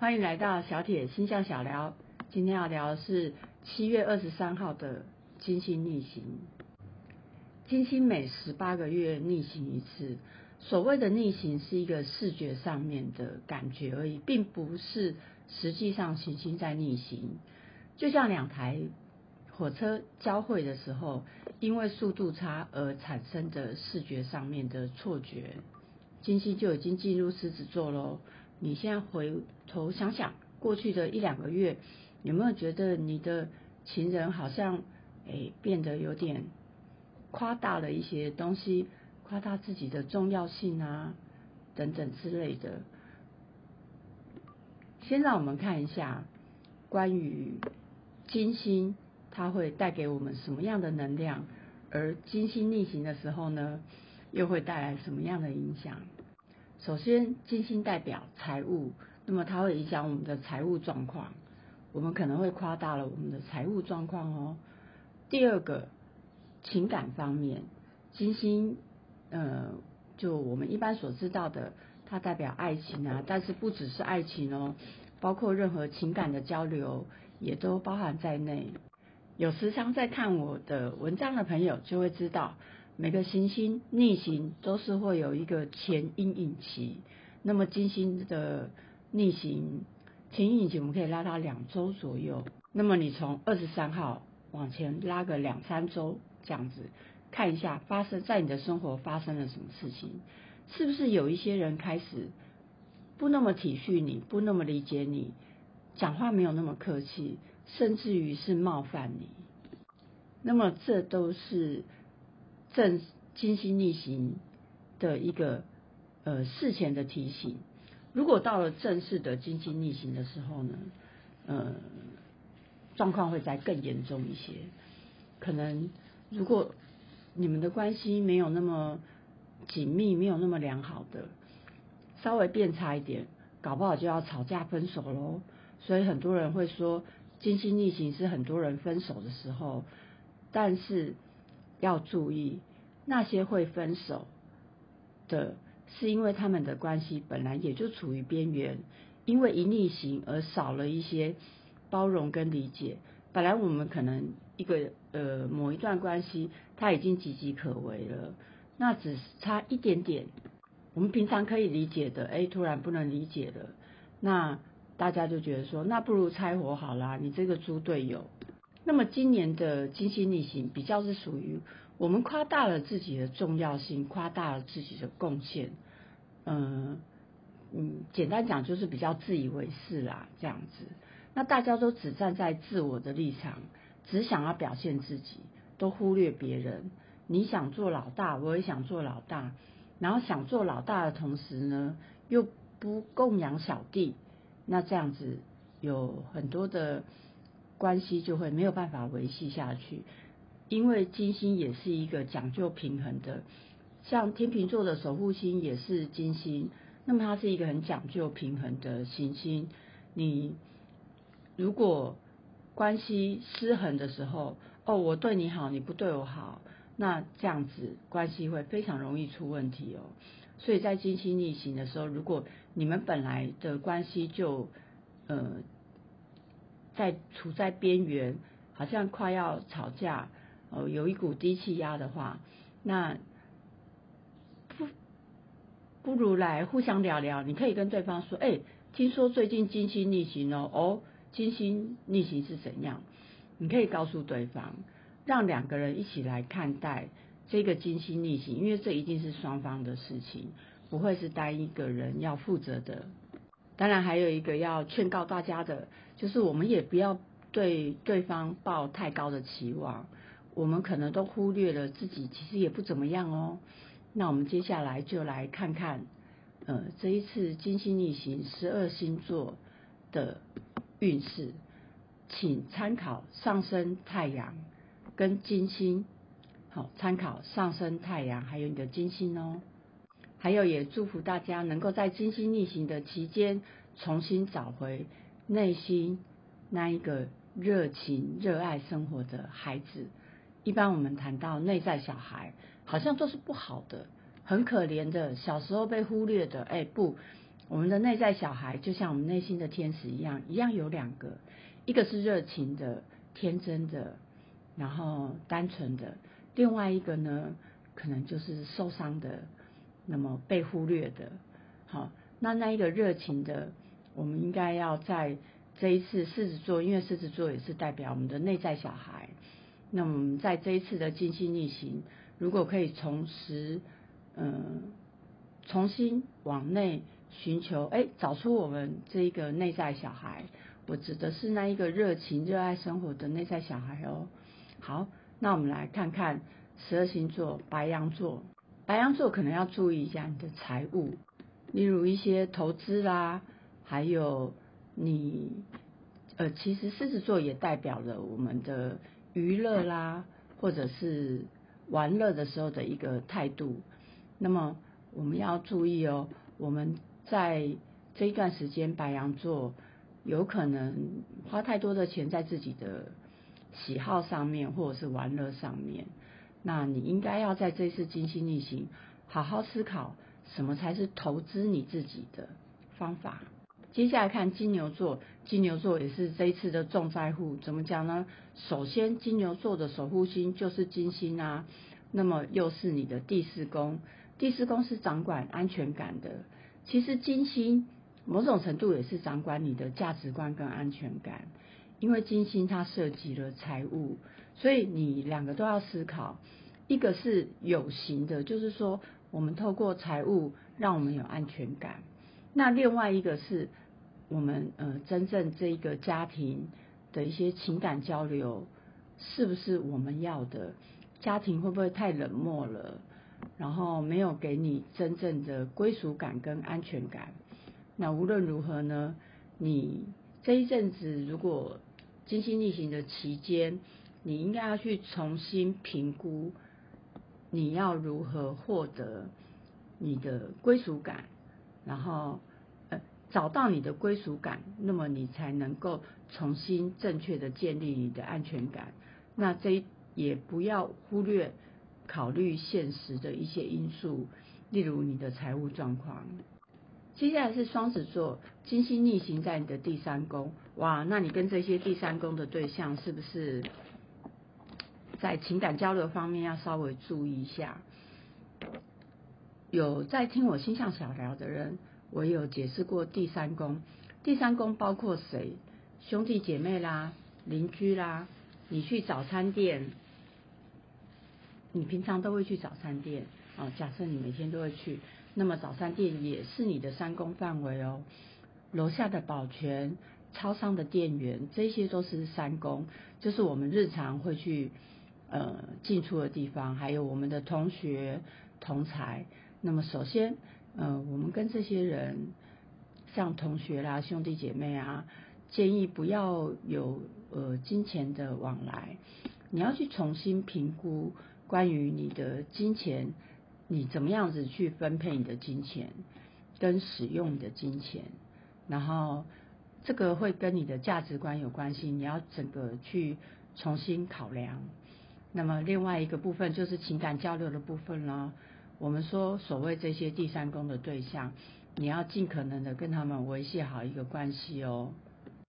欢迎来到小铁星象小聊。今天要聊的是七月二十三号的金星逆行。金星每十八个月逆行一次。所谓的逆行是一个视觉上面的感觉而已，并不是实际上行星在逆行。就像两台火车交汇的时候，因为速度差而产生的视觉上面的错觉。金星就已经进入狮子座喽。你现在回头想想，过去的一两个月，有没有觉得你的情人好像诶变得有点夸大了一些东西？夸大自己的重要性啊，等等之类的。先让我们看一下关于金星，它会带给我们什么样的能量，而金星逆行的时候呢，又会带来什么样的影响？首先，金星代表财务，那么它会影响我们的财务状况，我们可能会夸大了我们的财务状况哦。第二个，情感方面，金星。呃，就我们一般所知道的，它代表爱情啊，但是不只是爱情哦，包括任何情感的交流也都包含在内。有时常在看我的文章的朋友就会知道，每个行星逆行都是会有一个前阴影期。那么金星的逆行前阴影期，我们可以拉到两周左右。那么你从二十三号往前拉个两三周这样子。看一下发生在你的生活发生了什么事情，是不是有一些人开始不那么体恤你，不那么理解你，讲话没有那么客气，甚至于是冒犯你？那么这都是正金星逆行的一个呃事前的提醒。如果到了正式的金星逆行的时候呢，呃，状况会再更严重一些，可能如果。你们的关系没有那么紧密，没有那么良好的，稍微变差一点，搞不好就要吵架分手喽。所以很多人会说，金星逆行是很多人分手的时候，但是要注意，那些会分手的，是因为他们的关系本来也就处于边缘，因为一逆行而少了一些包容跟理解。本来我们可能一个呃某一段关系，他已经岌岌可危了，那只差一点点，我们平常可以理解的，哎，突然不能理解了，那大家就觉得说，那不如拆伙好啦，你这个猪队友。那么今年的金星逆行比较是属于我们夸大了自己的重要性，夸大了自己的贡献，嗯嗯，简单讲就是比较自以为是啦，这样子。那大家都只站在自我的立场，只想要表现自己，都忽略别人。你想做老大，我也想做老大，然后想做老大的同时呢，又不供养小弟，那这样子有很多的关系就会没有办法维系下去。因为金星也是一个讲究平衡的，像天秤座的守护星也是金星，那么它是一个很讲究平衡的行星，你。如果关系失衡的时候，哦，我对你好，你不对我好，那这样子关系会非常容易出问题哦。所以在金星逆行的时候，如果你们本来的关系就呃在处在边缘，好像快要吵架，哦，有一股低气压的话，那不不如来互相聊聊。你可以跟对方说，哎，听说最近金星逆行哦，哦。金星逆行是怎样？你可以告诉对方，让两个人一起来看待这个金星逆行，因为这一定是双方的事情，不会是单一个人要负责的。当然，还有一个要劝告大家的，就是我们也不要对对方抱太高的期望，我们可能都忽略了自己其实也不怎么样哦。那我们接下来就来看看，呃，这一次金星逆行十二星座的。运势，请参考上升太阳跟金星，好，参考上升太阳还有你的金星哦。还有也祝福大家能够在金星逆行的期间，重新找回内心那一个热情、热爱生活的孩子。一般我们谈到内在小孩，好像都是不好的，很可怜的，小时候被忽略的。哎，不，我们的内在小孩就像我们内心的天使一样，一样有两个，一个是热情的、天真的，然后单纯的；另外一个呢，可能就是受伤的，那么被忽略的。好，那那一个热情的，我们应该要在这一次狮子座，因为狮子座也是代表我们的内在小孩。那么在这一次的静心逆行，如果可以重拾，嗯，重新往内寻求，哎，找出我们这一个内在小孩，我指的是那一个热情、热爱生活的内在小孩哦。好，那我们来看看十二星座，白羊座，白羊座可能要注意一下你的财务，例如一些投资啦，还有你，呃，其实狮子座也代表了我们的。娱乐啦，或者是玩乐的时候的一个态度，那么我们要注意哦，我们在这一段时间白羊座有可能花太多的钱在自己的喜好上面，或者是玩乐上面，那你应该要在这次金星逆行，好好思考什么才是投资你自己的方法。接下来看金牛座，金牛座也是这一次的重灾户。怎么讲呢？首先，金牛座的守护星就是金星啊，那么又是你的第四宫，第四宫是掌管安全感的。其实金星某种程度也是掌管你的价值观跟安全感，因为金星它涉及了财务，所以你两个都要思考。一个是有形的，就是说我们透过财务让我们有安全感。那另外一个是，我们呃真正这一个家庭的一些情感交流，是不是我们要的？家庭会不会太冷漠了？然后没有给你真正的归属感跟安全感？那无论如何呢？你这一阵子如果金星逆行的期间，你应该要去重新评估，你要如何获得你的归属感？然后，呃，找到你的归属感，那么你才能够重新正确的建立你的安全感。那这也不要忽略考虑现实的一些因素，例如你的财务状况。接下来是双子座，金星逆行在你的第三宫，哇，那你跟这些第三宫的对象是不是在情感交流方面要稍微注意一下？有在听我星象小聊的人，我有解释过第三宫。第三宫包括谁？兄弟姐妹啦，邻居啦。你去早餐店，你平常都会去早餐店啊？假设你每天都会去，那么早餐店也是你的三宫范围哦。楼下的保全、超商的店员，这些都是三宫，就是我们日常会去呃进出的地方。还有我们的同学、同才。那么首先，呃，我们跟这些人，像同学啦、兄弟姐妹啊，建议不要有呃金钱的往来。你要去重新评估关于你的金钱，你怎么样子去分配你的金钱，跟使用你的金钱，然后这个会跟你的价值观有关系，你要整个去重新考量。那么另外一个部分就是情感交流的部分了。我们说，所谓这些第三宫的对象，你要尽可能的跟他们维系好一个关系哦。